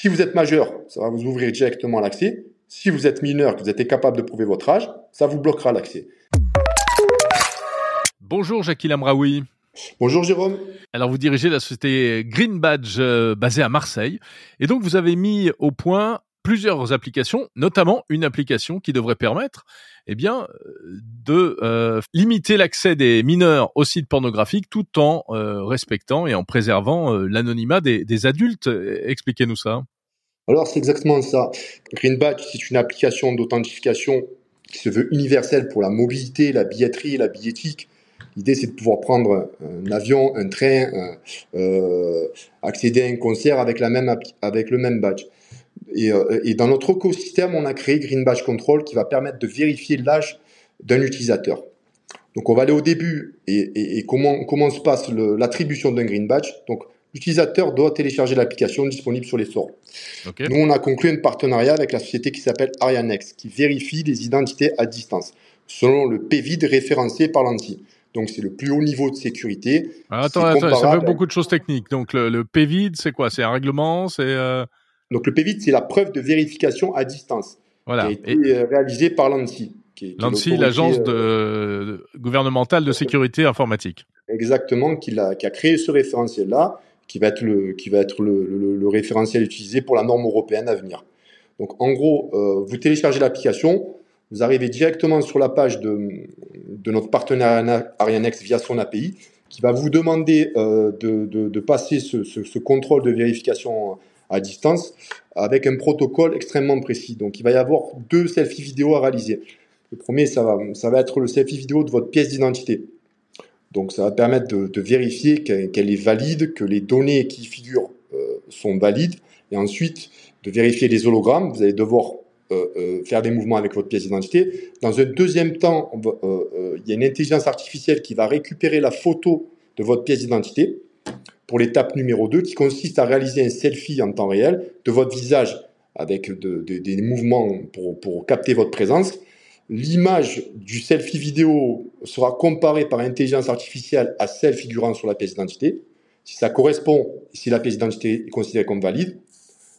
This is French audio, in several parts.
Si vous êtes majeur, ça va vous ouvrir directement l'accès. Si vous êtes mineur, que vous êtes capable de prouver votre âge, ça vous bloquera l'accès. Bonjour Jackie Lamraoui. Bonjour Jérôme. Alors vous dirigez la société Green Badge euh, basée à Marseille et donc vous avez mis au point plusieurs applications, notamment une application qui devrait permettre eh bien, de euh, limiter l'accès des mineurs aux sites pornographiques tout en euh, respectant et en préservant l'anonymat des, adultes. Expliquez-nous ça. Alors c'est exactement ça. Green Badge, c'est une application d'authentification qui se veut universelle pour la mobilité, la billetterie, la billettique L'idée, c'est de pouvoir prendre un avion, un train, euh, accéder à un concert avec, la même, avec le même badge. Euh, et, dans notre écosystème, on a créé Green Badge Control qui va permettre de vérifier l'âge d'un utilisateur. Donc, on va aller au début et, comment, comment se passe l'attribution d'un Green Badge. Donc, l'utilisateur doit télécharger l'application disponible sur les stores. Nous, on a conclu un partenariat avec la société qui s'appelle Arianex, qui vérifie les identités à distance, selon le PVID référencé par l'ANSI. Donc c'est le plus haut niveau de sécurité. attends, attends ça fait beaucoup de choses techniques. Donc le, le PVID, c'est quoi? C'est un règlement? C'est euh donc le PVID, c'est la preuve de vérification à distance. Voilà. Qui a été Et... Euh, réalisée par l'ANSI. L'ANSI, l'agence de... gouvernementale de sécurité informatique. Exactement, qui a, qui a créé ce référentiel-là, qui va être, le, qui va être le, le, référentiel utilisé pour la norme européenne à venir. Donc en gros, euh, vous téléchargez l'application, vous arrivez directement sur la page de, de notre partenaire Arianex via son API, qui va vous demander euh, de, de, passer ce, ce, contrôle de vérification à distance avec un protocole extrêmement précis. Donc il va y avoir deux selfies vidéo à réaliser. Le premier, ça va, ça va être le selfie vidéo de votre pièce d'identité. Donc ça va permettre de, vérifier qu'elle est valide, que les données qui figurent euh, sont valides, et ensuite de vérifier les hologrammes. Vous allez devoir euh, euh, faire des mouvements avec votre pièce d'identité. Dans un deuxième temps, il y a une intelligence artificielle qui va récupérer la photo de votre pièce d'identité pour l'étape numéro 2 qui consiste à réaliser un selfie en temps réel de votre visage avec des mouvements pour, capter votre présence. L'image du selfie vidéo sera comparée par intelligence artificielle à celle figurant sur la pièce d'identité. Si ça correspond, si la pièce d'identité est considérée comme valide,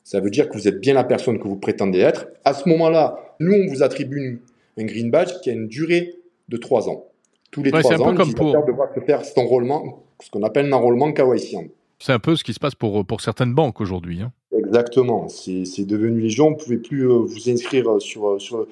ça veut dire que vous êtes bien la personne que vous prétendez être. À ce moment-là, nous, on vous attribue un green badge qui a une durée de 3 ans. Tous les trois 3 ans, comme pour... devra se faire cet enrôlement, ce qu'on appelle un enrôlement KYC. C'est un peu ce qui se passe pour, pour certaines banques aujourd'hui. Hein. Exactement. C'est devenu les gens. Vous ne pouvez plus euh, vous inscrire sur, sur,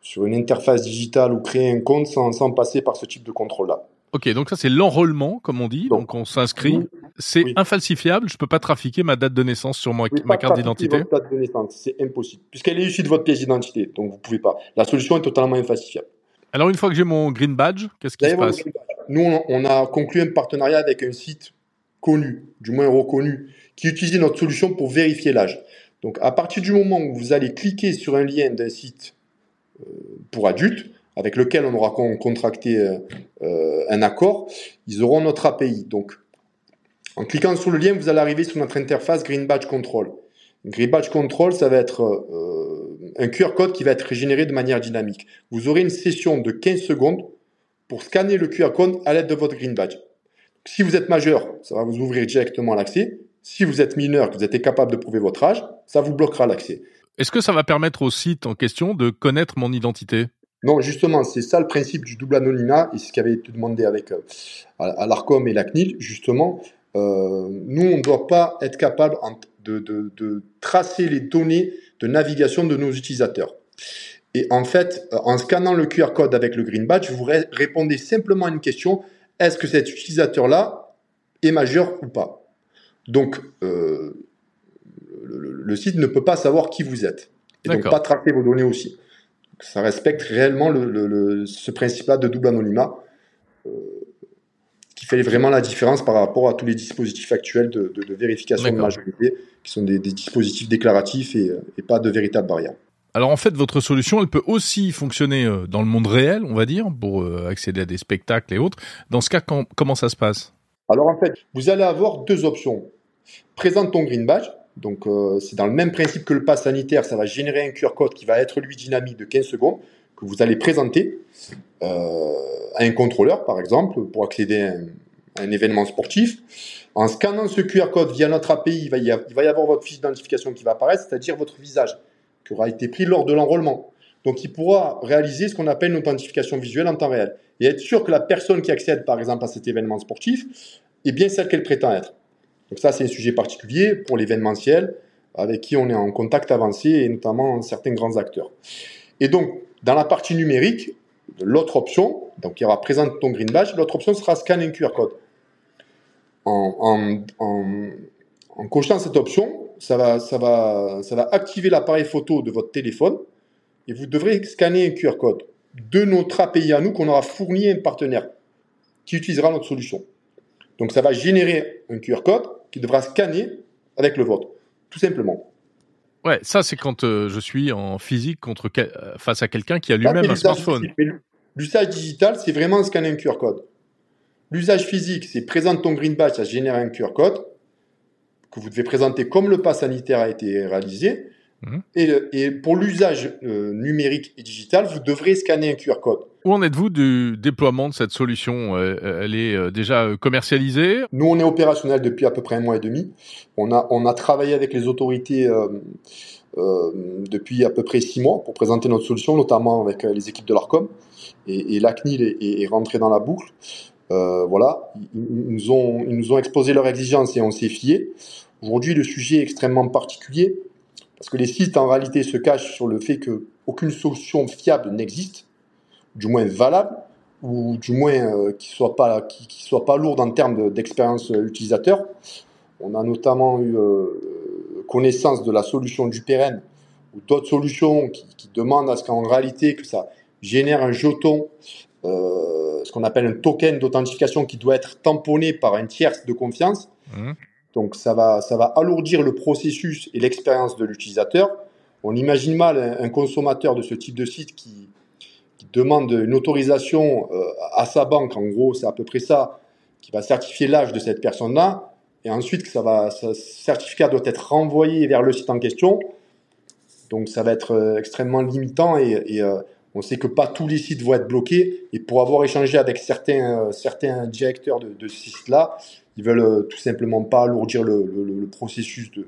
sur une interface digitale ou créer un compte sans, sans passer par ce type de contrôle-là. Ok, donc ça c'est l'enrôlement, comme on dit. Donc, on s'inscrit. C'est infalsifiable. Je peux pas trafiquer ma date de naissance sur ma, ma carte d'identité. date de naissance, c'est impossible, puisqu'elle est issue de votre pièce d'identité. Donc vous pouvez pas. La solution est totalement infalsifiable. Alors une fois que j'ai mon green badge, qu'est-ce qui se passe? Nous, on a conclu un partenariat avec un site connu, du moins reconnu, qui utilise notre solution pour vérifier l'âge. Donc à partir du moment où vous allez cliquer sur un lien d'un site euh, pour adultes, avec lequel on aura contracté euh, euh, un accord, ils auront notre API. Donc, en cliquant sur le lien, vous allez arriver sur notre interface Green Badge Control. Green Badge Control, ça va être un QR code qui va être généré de manière dynamique. Vous aurez une session de 15 secondes pour scanner le QR code à l'aide de votre Green Badge. Si vous êtes majeur, ça va vous ouvrir directement l'accès. Si vous êtes mineur, que vous êtes capable de prouver votre âge, ça vous bloquera l'accès. Est-ce que ça va permettre au site en question de connaître mon identité? Non, justement, c'est ça le principe du double anonymat et c'est ce qui avait été demandé avec euh, à, l'Arcom et la CNIL. Justement, euh, nous, on ne doit pas être capable de, tracer les données de navigation de nos utilisateurs. Et en fait, euh, en scannant le QR code avec le Green Badge, vous répondez simplement à une question est-ce que cet utilisateur-là est majeur ou pas? Donc, le, site ne peut pas savoir qui vous êtes et donc pas tracer vos données aussi. Ça respecte réellement ce principe-là de double anonymat. Euh, qui fait vraiment la différence par rapport à tous les dispositifs actuels de, vérification de majorité, qui sont des, dispositifs déclaratifs et, pas de véritable barrière. Alors en fait, votre solution, elle peut aussi fonctionner euh, dans le monde réel, on va dire, pour euh, accéder à des spectacles et autres. Dans ce cas, comment ça se passe? Alors en fait, vous allez avoir deux options. Présente ton green badge, donc euh, c'est dans le même principe que le pass sanitaire, ça va générer un QR code qui va être lui dynamique de 15 secondes que vous allez présenter euh, à un contrôleur par exemple pour accéder un événement sportif. En scannant ce QR code via notre API, il va y avoir votre fiche d'identification qui va apparaître, c'est-à-dire votre visage qui aura été pris lors de l'enrôlement. Donc il pourra réaliser ce qu'on appelle une authentification visuelle en temps réel et être sûr que la personne qui accède par exemple à cet événement sportif est bien celle qu'elle prétend être. Donc ça c'est un sujet particulier pour l'événementiel avec qui on est en contact avancé et notamment certains grands acteurs. Et donc dans la partie numérique, l'autre option, donc il y aura présente ton green badge, l'autre option sera scanner un QR code. En, cochant cette option, ça va, ça va, ça va activer l'appareil photo de votre téléphone et vous devrez scanner un QR code de notre API à nous qu'on aura fourni à un partenaire qui utilisera notre solution. Donc ça va générer un QR code qui devra scanner avec le vôtre, tout simplement. Ouais, ça c'est quand euh, je suis en physique contre euh, face à quelqu'un qui a lui-même un smartphone. L'usage digital, c'est vraiment scanner un QR code. L'usage physique, c'est présenter ton green badge, ça génère un QR code que vous devez présenter comme le pass sanitaire a été réalisé. Mhm. Et, pour l'usage euh, numérique et digital, vous devrez scanner un QR code. Où en êtes-vous du déploiement de cette solution? Euh, Elle est euh, déjà commercialisée? Nous, on est opérationnel depuis à peu près un mois et demi. On a, on a travaillé avec les autorités depuis à peu près six mois pour présenter notre solution, notamment avec les équipes de l'ARCOM. Et, et l'ACNIL est, est, rentré dans la boucle. voilà, ils, nous ont, ils nous ont exposé leurs exigences et on s'est fié. Aujourd'hui, le sujet est extrêmement particulier parce que les sites, en réalité, se cachent sur le fait qu'aucune solution fiable n'existe, du moins valable, ou du moins euh, qui ne soit, pas, qui, soit pas lourde en termes d'expérience utilisateur. On a notamment eu euh, connaissance de la solution du Pérenne ou d'autres solutions qui, demandent à ce qu'en réalité que ça génère un jeton, euh, ce qu'on appelle un token d'authentification qui doit être tamponné par un tiers de confiance. Mmh. Donc ça va, ça va alourdir le processus et l'expérience de l'utilisateur. On imagine mal un, consommateur de ce type de site qui, demande une autorisation euh, à sa banque, en gros c'est à peu près ça, qui va certifier l'âge de cette personne-là, et ensuite que ça va, ce certificat doit être renvoyé vers le site en question. Donc ça va être euh, extrêmement limitant et, euh, on sait que pas tous les sites vont être bloqués. Et pour avoir échangé avec certains, certains directeurs de, de ces sites-là, ils veulent euh, tout simplement pas alourdir le, processus de,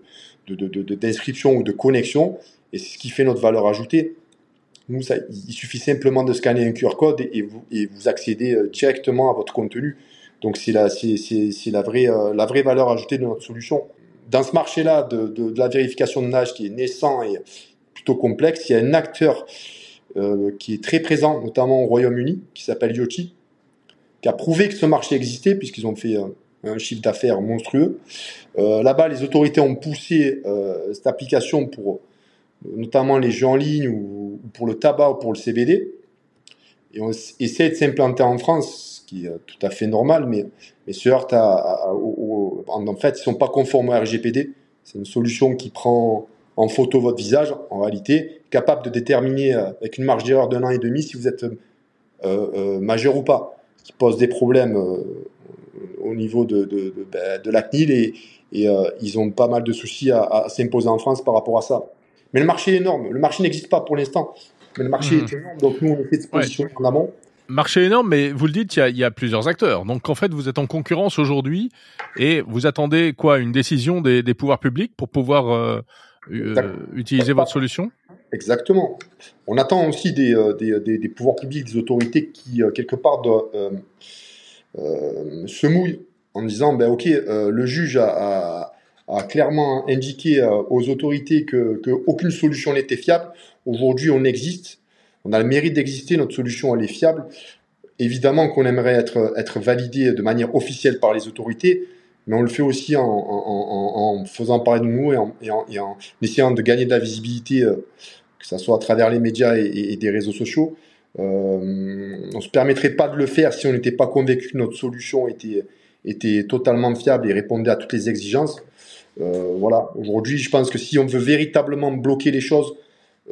d'inscription ou de connexion. Et c'est ce qui fait notre valeur ajoutée. Nous, il suffit simplement de scanner un QR code et, vous, accédez euh, directement à votre contenu. Donc c'est euh, la vraie valeur ajoutée de notre solution. Dans ce marché-là de, de, la vérification de nage qui est naissant et plutôt complexe, il y a un acteur qui est très présent, notamment au Royaume-Uni, qui s'appelle Yoti, qui a prouvé que ce marché existait puisqu'ils ont fait un chiffre d'affaires monstrueux. Euh, là-bas, les autorités ont poussé euh, cette application pour notamment les jeux en ligne ou, pour le tabac ou pour le CBD. Et on essaie de s'implanter en France, ce qui est tout à fait normal, mais, mais se heurte à, en fait, ils sont pas conformes au RGPD. C'est une solution qui prend en photo votre visage, en réalité, capable de déterminer euh, avec une marge d'erreur d'un an et demi si vous êtes majeur ou pas, qui pose des problèmes au niveau de, de, de, ben, de la CNIL et, et euh, ils ont pas mal de soucis à, s'imposer en France par rapport à ça. Mais le marché est énorme. Le marché n'existe pas pour l'instant. Mais le marché est hmm. énorme, donc nous, on essaie de se positionner en amont. Marché énorme, mais vous le dites, il y, a, il y, a, plusieurs acteurs. Donc en fait, vous êtes en concurrence aujourd'hui et vous attendez quoi? Une décision des, des pouvoirs publics pour pouvoir euh, euh utiliser votre solution? Exactement. On attend aussi des, des, des, des, pouvoirs publics, des autorités qui, quelque part, doivent euh, se mouille en disant ben ok euh, le juge a, clairement indiqué euh, aux autorités que, solution n'était fiable. Aujourd'hui, on existe. On a le mérite d'exister. Notre solution, elle est fiable. Évidemment qu'on aimerait être, être validé de manière officielle par les autorités, mais on le fait aussi en, faisant parler de nous et en, essayant de gagner de la visibilité, que ce soit à travers les médias et des réseaux sociaux. Euh, on se permettrait pas de le faire si on n'était pas convaincu que notre solution était, était totalement fiable et répondait à toutes les exigences. Euh, voilà. Aujourd'hui, je pense que si on veut véritablement bloquer les choses,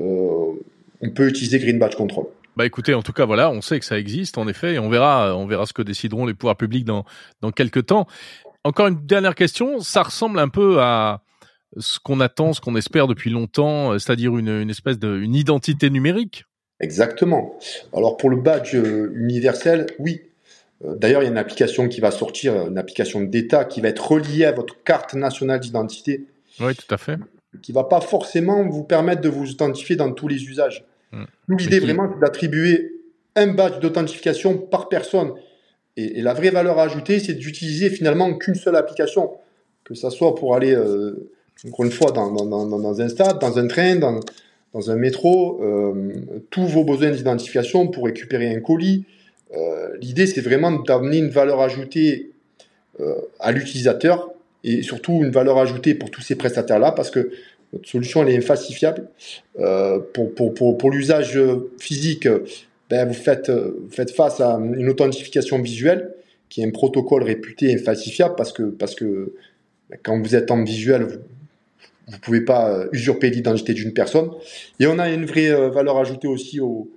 euh, on peut utiliser Green Badge Control. Bah écoutez, en tout cas, voilà, on sait que ça existe en effet, et on verra, on verra ce que décideront les pouvoirs publics dans dans quelques temps. Encore une dernière question, ça ressemble un peu à ce qu'on attend, ce qu'on espère depuis longtemps, c'est-à-dire une, une espèce de une identité numérique? Exactement. Alors pour le badge euh, universel, oui. D'ailleurs, il y a une application qui va sortir, une application d'État qui va être reliée à votre carte nationale d'identité. Oui, tout à fait. Qui va pas forcément vous permettre de vous authentifier dans tous les usages. Mmh. L'idée vraiment, c'est d'attribuer un badge d'authentification par personne. Et, la vraie valeur ajoutée, c'est d'utiliser finalement qu'une seule application, que ça soit pour aller, euh, encore une fois, dans, dans, un stade, dans un train, dans, dans un métro, euh, tous vos besoins d'identification pour récupérer un colis. Euh, l'idée, c'est vraiment d'amener une valeur ajoutée à l'utilisateur et surtout une valeur ajoutée pour tous ces prestataires-là, parce que notre solution elle est infalsifiable. pour, pour, pour, pour l'usage physique, ben, vous, faites, faites face à une authentification visuelle qui est un protocole réputé infalsifiable parce que, parce que ben, quand vous êtes en visuel, vous ne pouvez pas euh, usurper l'identité d'une personne. Et on a une vraie euh, valeur ajoutée aussi au,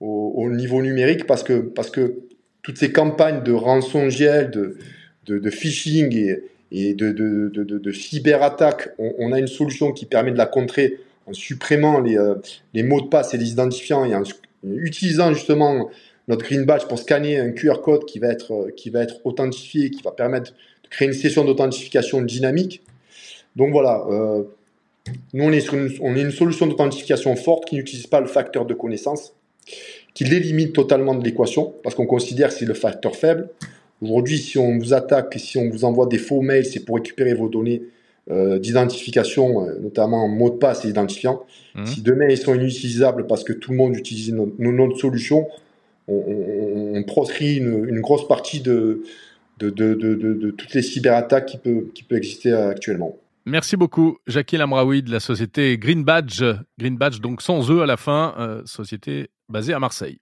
au, niveau numérique parce que, parce que toutes ces campagnes de rançongiciel, de, de, de phishing et, et de, de, de, de cyberattaque, on, on, a une solution qui permet de la contrer en supprimant les, euh, les mots de passe et les identifiants et en, utilisant justement notre Green Badge pour scanner un QR code qui va être, euh, qui va être authentifié, qui va permettre de créer une session d'authentification dynamique. Donc voilà, euh, nous on est, sur une, on est une solution d'authentification forte qui n'utilise pas le facteur de connaissance, qui l'élimine totalement de l'équation, parce qu'on considère que c'est le facteur faible. Aujourd'hui, si on vous attaque, si on vous envoie des faux mails, c'est pour récupérer vos données euh, d'identification, euh, notamment mot de passe et identifiant. Mmh. Si demain ils sont inutilisables parce que tout le monde utilise notre, notre solution, on, on, proscrit une, grosse partie de, de, de, de, toutes les cyberattaques qui peuvent qui peut exister actuellement. Merci beaucoup, Jackie Lamraoui de la société Green Badge. Green Badge, donc sans E à la fin, euh, société basée à Marseille.